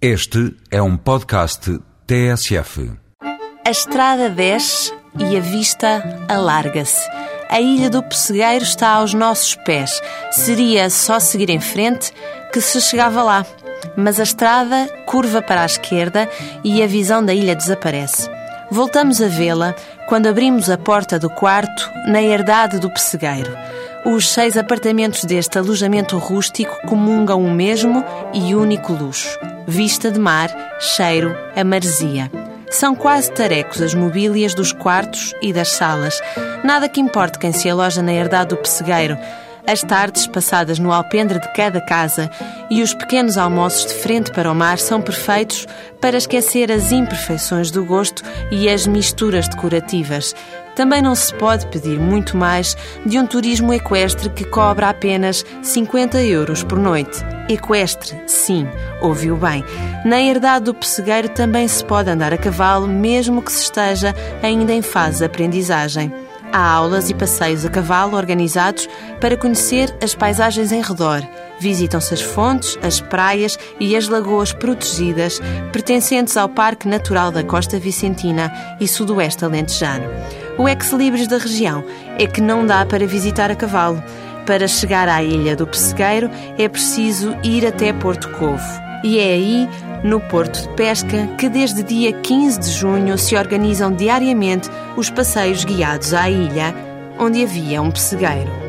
Este é um podcast TSF. A estrada desce e a vista alarga-se. A ilha do Pessegueiro está aos nossos pés. Seria só seguir em frente que se chegava lá. Mas a estrada curva para a esquerda e a visão da ilha desaparece. Voltamos a vê-la quando abrimos a porta do quarto na herdade do Pessegueiro. Os seis apartamentos deste alojamento rústico comungam o mesmo e único luxo: vista de mar, cheiro, a. São quase tarecos as mobílias dos quartos e das salas. Nada que importe quem se aloja na herdade do pessegueiro. As tardes passadas no alpendre de cada casa e os pequenos almoços de frente para o mar são perfeitos para esquecer as imperfeições do gosto e as misturas decorativas. Também não se pode pedir muito mais de um turismo equestre que cobra apenas 50 euros por noite. Equestre, sim, ouviu bem. Na herdade do pessegueiro também se pode andar a cavalo, mesmo que se esteja ainda em fase de aprendizagem. Há aulas e passeios a cavalo organizados para conhecer as paisagens em redor. Visitam-se as fontes, as praias e as lagoas protegidas pertencentes ao Parque Natural da Costa Vicentina e Sudoeste Alentejano. O ex-libris da região é que não dá para visitar a cavalo. Para chegar à ilha do Pessegueiro é preciso ir até Porto Covo. E é aí, no Porto de Pesca, que desde dia 15 de junho se organizam diariamente os passeios guiados à ilha, onde havia um pessegueiro.